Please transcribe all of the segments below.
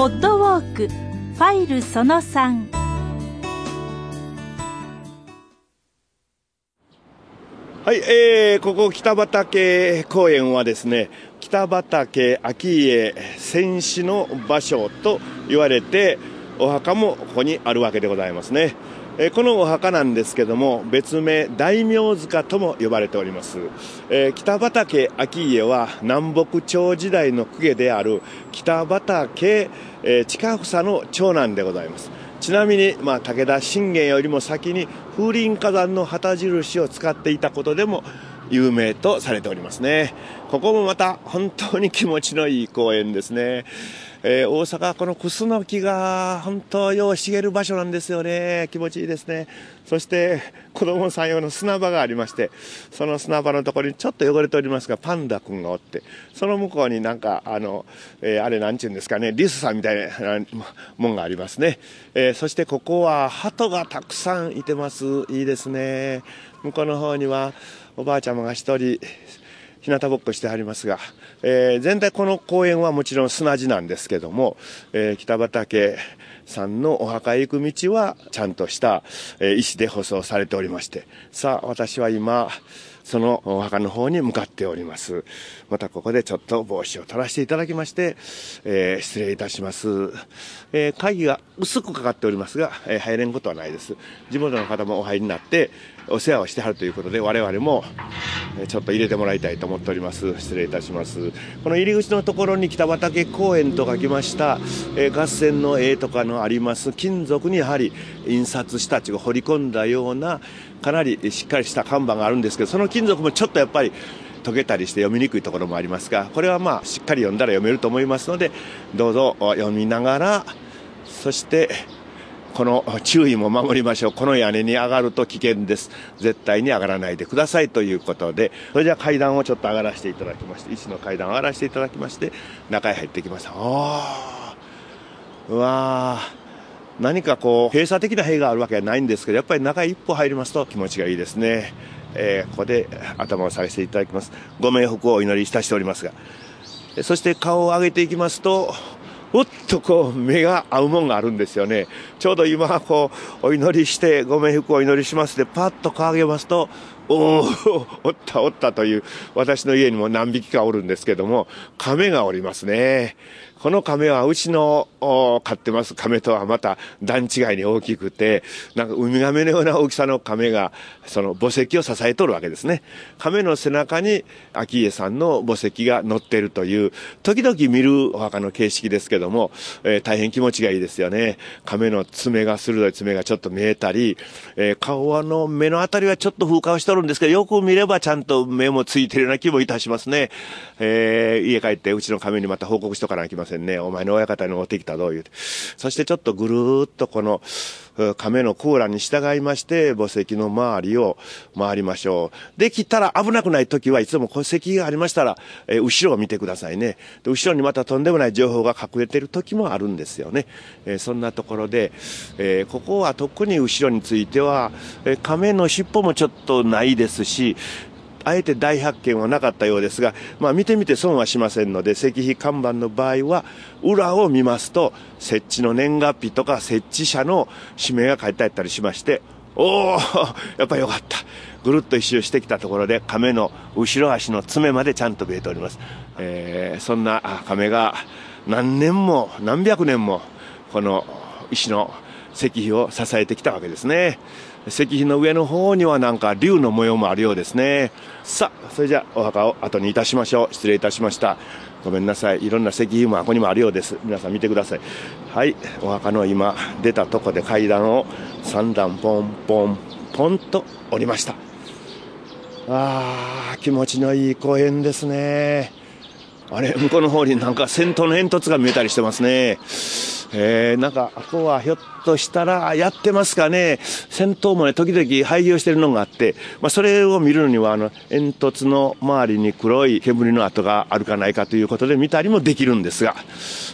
ポッドウォークファイルその3はい、えー、ここ北畠公園はですね、北畠顕家戦死の場所と言われて、お墓もここにあるわけでございますね。えこのお墓なんですけども、別名大名塚とも呼ばれております。え北畠昭家は南北朝時代の公家である北畠、えー近房の長男でございます。ちなみに、まあ、武田信玄よりも先に風林火山の旗印を使っていたことでも有名とされておりますね。ここもまた本当に気持ちのいい公園ですね。えー大阪、このクスノキが本当よう茂る場所なんですよね。気持ちいいですね。そして、子供さん用の砂場がありまして、その砂場のところにちょっと汚れておりますが、パンダ君がおって、その向こうになんか、あの、えーあれなんちゅうんですかね、リスさんみたいなもんがありますね。えーそしてここは鳩がたくさんいてます。いいですね。向こうの方にはおばあちゃまが一人、日向ぼっこしてありますが、えー全体この公園はもちろん砂地なんですけども、えー北畠さんのお墓へ行く道はちゃんとした、えー石で舗装されておりまして、さあ私は今、そのお墓の方に向かっております。またここでちょっと帽子を取らせていただきまして、えー失礼いたします。えー鍵が薄くかかっておりますが、えー入れんことはないです。地元の方もお入りになって、お世話をしてはるということで、我々も、えちょっと入れてもらいたいと思っております。失礼いたします。この入り口のところに北畠公園と書きました、えー合戦の絵とかのあります金属にやはり印刷したちが彫り込んだような、かなりしっかりした看板があるんですけど、その金金属もちょっとやっぱり溶けたりして読みにくいところもありますが、これはまあしっかり読んだら読めると思いますので、どうぞ読みながら、そして、この注意も守りましょう。この屋根に上がると危険です。絶対に上がらないでくださいということで、それじゃあ階段をちょっと上がらせていただきまして、石の階段を上がらせていただきまして、中へ入ってきました。あーうわー何かこう、閉鎖的な塀があるわけはないんですけど、やっぱり中へ一歩入りますと気持ちがいいですね。えーここで頭を下げていただきます。ご冥福をお祈りいたしておりますが。そして顔を上げていきますと、おっとこう目が合うもんがあるんですよね。ちょうど今こうお祈りしてご冥福をお祈りしますでパッと顔上げますと、おお、おったおったという私の家にも何匹かおるんですけども、亀がおりますね。この亀はうちの飼ってます亀とはまた段違いに大きくて、なんかウミガメのような大きさの亀がその墓石を支えとるわけですね。亀の背中に昭家さんの墓石が乗ってるという、時々見るお墓の形式ですけども、えー大変気持ちがいいですよね。亀の爪が、鋭い爪がちょっと見えたり、えー顔の目のあたりはちょっと風化をしとるんですけど、よく見ればちゃんと目もついてるような気もいたしますね。えー家帰ってうちの亀にまた報告しとかなきませんね。お前の親方に持ってきたどう言うて。そしてちょっとぐるーっとこの、亀の甲羅に従いまして、墓石の周りを回りましょう。できたら危なくない時はいつも戸籍がありましたら、えー後ろを見てくださいね。で後ろにまたとんでもない情報が隠れてる時もあるんですよね。えーそんなところで、えーここは特に後ろについては、え亀の尻尾もちょっとないですし、あえて大発見はなかったようですが、まあ見てみて損はしませんので、石碑看板の場合は、裏を見ますと、設置の年月日とか設置者の氏名が書いてあったりしまして、おおやっぱよかった。ぐるっと一周してきたところで、亀の後ろ足の爪までちゃんと見えております。えーそんなあ亀が何年も何百年も、この石の石碑を支えてきたわけですね。石碑の上の方にはなんか竜の模様もあるようですね。さあ、それじゃあお墓を後にいたしましょう。失礼いたしました。ごめんなさい。いろんな石碑もここにもあるようです。皆さん見てください。はい。お墓の今出たとこで階段を3段ポンポンポンと降りました。あー、気持ちのいい公園ですね。あれ、向こうの方になんか先頭の煙突が見えたりしてますね。えー、なんか、ここはひょっとしたらやってますかね。先頭もね、時々廃業してるのがあって、まあ、それを見るのには、あの、煙突の周りに黒い煙の跡があるかないかということで見たりもできるんですが、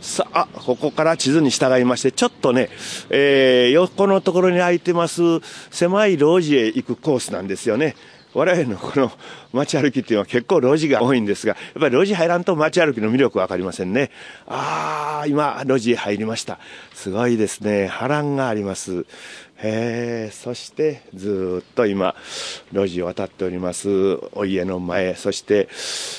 さあ、ここから地図に従いまして、ちょっとね、えー、横のところに空いてます狭い路地へ行くコースなんですよね。我々のこの街歩きっていうのは結構路地が多いんですが、やっぱり路地入らんと街歩きの魅力わかりませんね。ああ、今、路地入りました。すごいですね。波乱があります。えー、そしてずっと今、路地を渡っておりますお家の前、そして、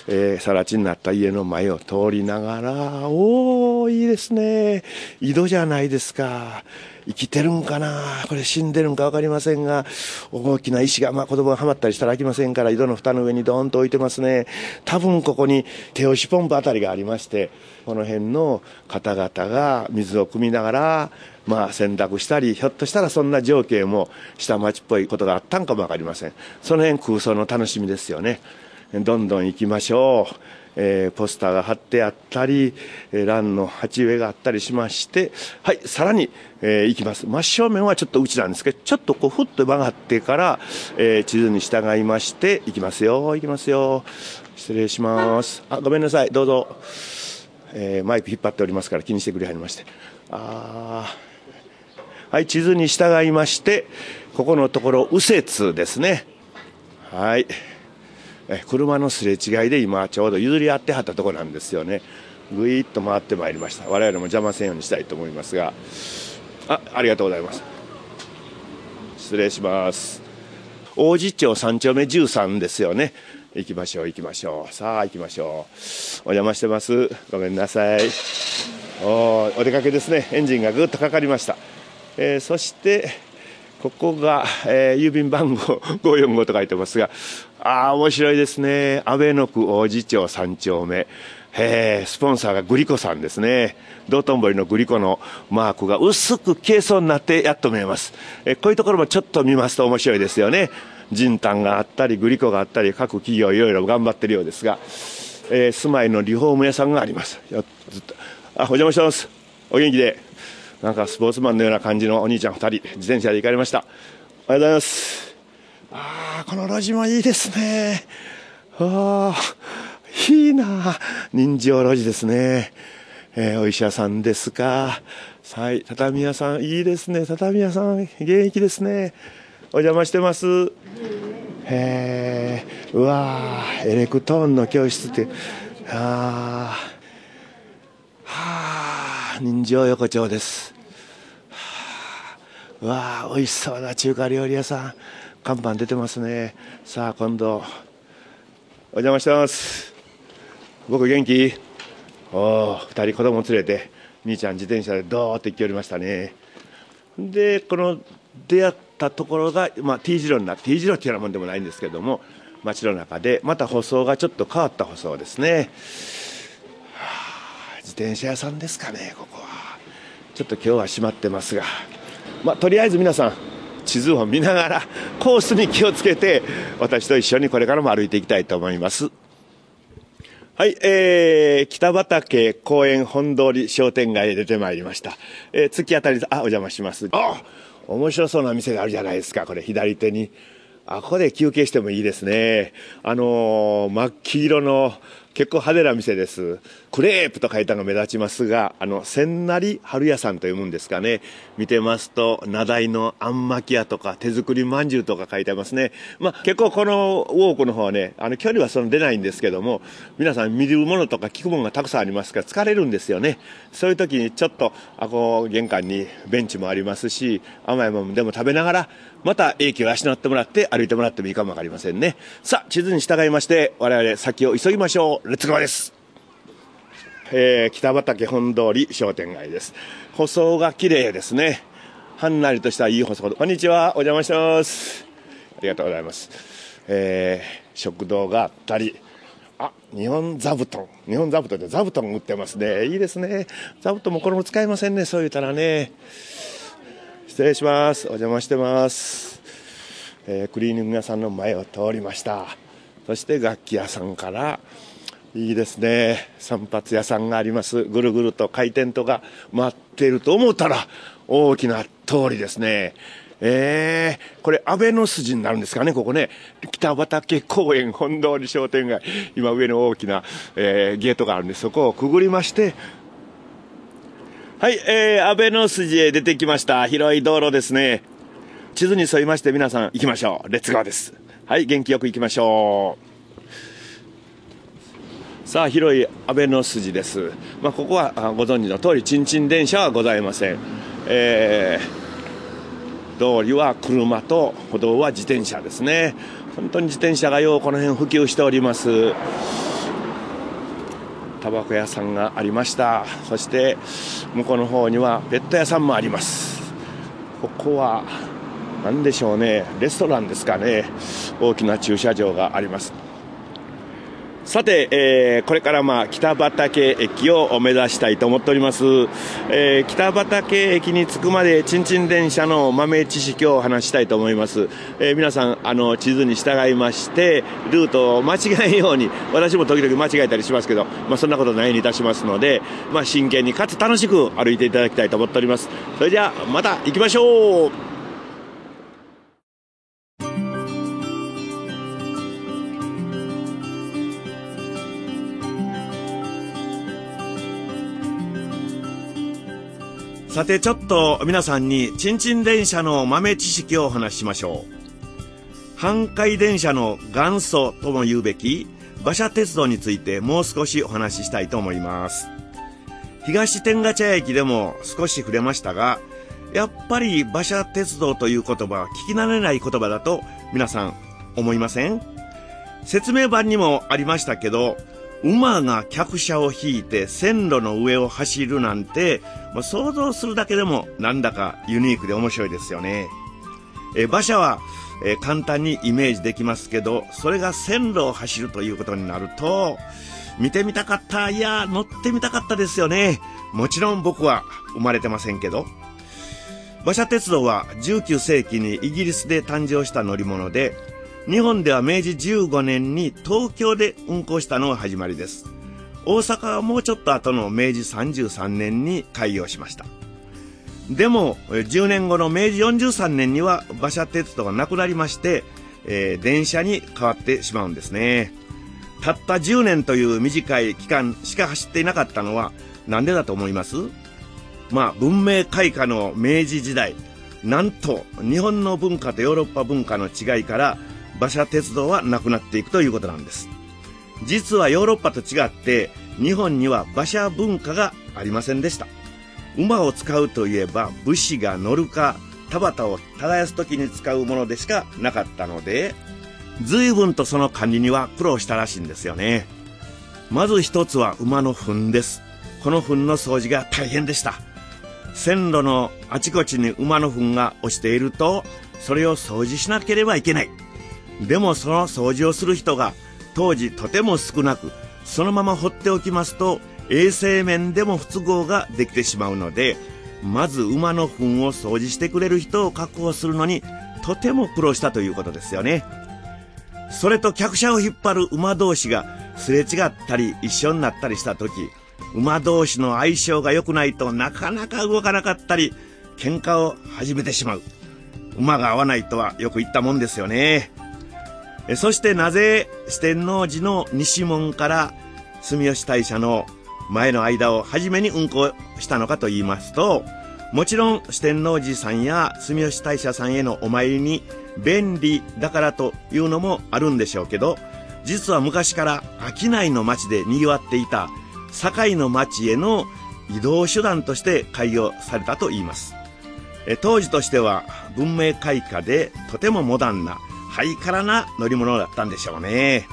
えー、更地になった家の前を通りながら、おー、いいですね。井戸じゃないですか。生きてるんかな？これ死んでるんか分かりませんが、大きな石が、まあ子供がはまったりしたら開きませんから、井戸の蓋の上にドーンと置いてますね。多分ここに手押しポンプあたりがありまして、この辺の方々が水を汲みながら、まあ洗濯したり、ひょっとしたらそんな情景も下町っぽいことがあったんかも分かりません。その辺空想の楽しみですよね。どんどん行きましょう。えー、ポスターが貼ってあったり、えー、欄の鉢植えがあったりしまして、はい、さらに、えー、行きます。真正面はちょっと内なんですけど、ちょっとこう、ふっと曲がってから、えー、地図に従いまして、行きますよ、行きますよ。失礼します。あ、ごめんなさい、どうぞ。えー、マイク引っ張っておりますから気にしてくれはりまして。あはい、地図に従いまして、ここのところ、右折ですね。はい。車のすれ違いで今ちょうど譲り合ってはったとこなんですよね。ぐいっと回ってまいりました。我々も邪魔せんようにしたいと思いますが。あありがとうございます。失礼します。王子町三丁目13ですよね。行きましょう行きましょう。さあ行きましょう。お邪魔してます。ごめんなさい。おお出かけですね。エンジンがぐっとかかりました、えー、そしてここが、えー、郵便番号545と書いてますが、ああ、面白いですね。安倍の区王子町3丁目。えスポンサーがグリコさんですね。道頓堀のグリコのマークが薄く消えそうになってやっと見えます。え、こういうところもちょっと見ますと面白いですよね。人丹があったり、グリコがあったり、各企業いろいろ頑張ってるようですが、えー、住まいのリフォーム屋さんがあります。あ、お邪魔します。お元気で。なんかスポーツマンのような感じのお兄ちゃん2人、自転車で行かれました。おはようございます。ああ、この路地もいいですね。ああ、いいな人情路地ですね。えー、お医者さんですか。はい、畳屋さん、いいですね。畳屋さん、現役ですね。お邪魔してます。へえ、うわエレクトーンの教室って、ああ、はあ、人情横丁です。わあ美味しそうな中華料理屋さん。看板出てますね。さあ今度お邪魔してます。僕元気？おお2人子供連れて兄ちゃん自転車でドーって行きおりましたね。でこの出会ったところが、まあ、T 字路になって T 字路っていうようなもんでもないんですけども街の中でまた舗装がちょっと変わった舗装ですね、はあ、自転車屋さんですかねここは。ちょっと今日は閉まってますが。まあ、とりあえず皆さん地図を見ながらコースに気をつけて私と一緒にこれからも歩いていきたいと思います。はい、えー、北畠公園本通り商店街へ出てまいりました。えー、月当たり、あ、お邪魔します。あ面白そうな店があるじゃないですか、これ左手に。あ、ここで休憩してもいいですね。あのー、真っ黄色の結構派手な店です。クレープと書いたのが目立ちますが、あの、千成春屋さんというもんですかね。見てますと、名題のあんまき屋とか手作りまんじゅうとか書いてますね。まあ、結構このウォークの方はね、あの、距離はその出ないんですけども、皆さん見るものとか聞くものがたくさんありますから疲れるんですよね。そういう時にちょっと、あ、こう、玄関にベンチもありますし、甘いものでも食べながら、また英気を養ってもらって歩いてもらってもいいかもわかりませんね。さあ、地図に従いまして、我々先を急ぎましょう。レッツゴーです。えー、北畠本通り商店街です。舗装が綺麗ですね。はんなりとしたいい舗装。こんにちは。お邪魔してます。ありがとうございます。えー、食堂があったり、あ、日本座布団。日本座布団で座布団売ってますね。いいですね。座布団もこれも使いませんね。そう言ったらね。失礼します。お邪魔してます。えー、クリーニング屋さんの前を通りました。そして楽器屋さんから、いいですね。散髪屋さんがあります。ぐるぐると回転とか待ってると思ったら、大きな通りですね。えー、これ、安倍の筋になるんですかね、ここね。北畠公園本通り商店街。今上の大きな、えー、ゲートがあるんで、そこをくぐりまして、はい、えー、安倍の筋へ出てきました。広い道路ですね。地図に沿いまして皆さん行きましょう。レッツゴーです。はい、元気よく行きましょう。さあ、広い安倍の筋です。まあ、ここはあご存知の通り、ちんちん電車はございません。えー、通りは車と歩道は自転車ですね。本当に自転車がようこの辺普及しております。タバコ屋さんがありました。そして、向こうの方にはペット屋さんもあります。ここは、何でしょうね、レストランですかね。大きな駐車場があります。さて、えーこれからまあ北畠駅を目指したいと思っております。えー北畠駅に着くまで、ちんちん電車の豆知識を話したいと思います。えー皆さん、あの、地図に従いまして、ルートを間違えように、私も時々間違えたりしますけど、まあそんなことないにいたしますので、まあ真剣にかつ楽しく歩いていただきたいと思っております。それじゃあ、また行きましょうさてちょっと皆さんにちんちん電車の豆知識をお話ししましょう。阪海電車の元祖とも言うべき馬車鉄道についてもう少しお話ししたいと思います。東天下茶屋駅でも少し触れましたが、やっぱり馬車鉄道という言葉は聞き慣れない言葉だと皆さん思いません？説明版にもありましたけど、馬が客車を引いて線路の上を走るなんて、まあ想像するだけでもなんだかユニークで面白いですよね。え馬車は、え簡単にイメージできますけど、それが線路を走るということになると、見てみたかった、いや、乗ってみたかったですよね。もちろん僕は生まれてませんけど。馬車鉄道は19世紀にイギリスで誕生した乗り物で、日本では明治15年に東京で運行したのが始まりです。大阪はもうちょっと後の明治33年に開業しました。でも、10年後の明治43年には馬車鉄道がなくなりまして、えー電車に変わってしまうんですね。たった10年という短い期間しか走っていなかったのはなんでだと思います？まあ、文明開化の明治時代、なんと日本の文化とヨーロッパ文化の違いから馬車鉄道はなくなっていくということなんです。実はヨーロッパと違って日本には馬車文化がありませんでした。馬を使うといえば武士が乗るか田畑を耕す時に使うものでしかなかったので随分とその管理には苦労したらしいんですよね。まず一つは馬の糞です。この糞の掃除が大変でした。線路のあちこちに馬の糞が落ちていると、それを掃除しなければいけない。でもその掃除をする人が当時とても少なく、そのまま放っておきますと、衛生面でも不都合ができてしまうので、まず馬の糞を掃除してくれる人を確保するのに、とても苦労したということですよね。それと客車を引っ張る馬同士がすれ違ったり一緒になったりした時、馬同士の相性が良くないとなかなか動かなかったり、喧嘩を始めてしまう。馬が合わないとはよく言ったもんですよね。そしてなぜ四天王寺の西門から住吉大社の前の間を初めに運行したのかと言いますと、もちろん四天王寺さんや住吉大社さんへのお参りに便利だからというのもあるんでしょうけど、実は昔から商いの町で賑わっていた堺の町への移動手段として開業されたと言います。当時としては文明開化でとてもモダンなハイカラな乗り物だったんでしょうね。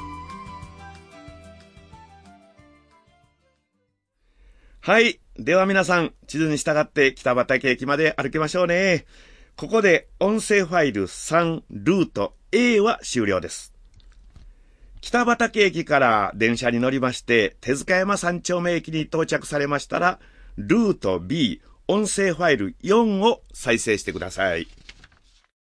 はい。では皆さん、地図に従って北畠駅まで歩きましょうね。ここで音声ファイル3ルート A は終了です。北畠駅から電車に乗りまして、手塚山三丁目駅に到着されましたら、ルート B 音声ファイル4を再生してください。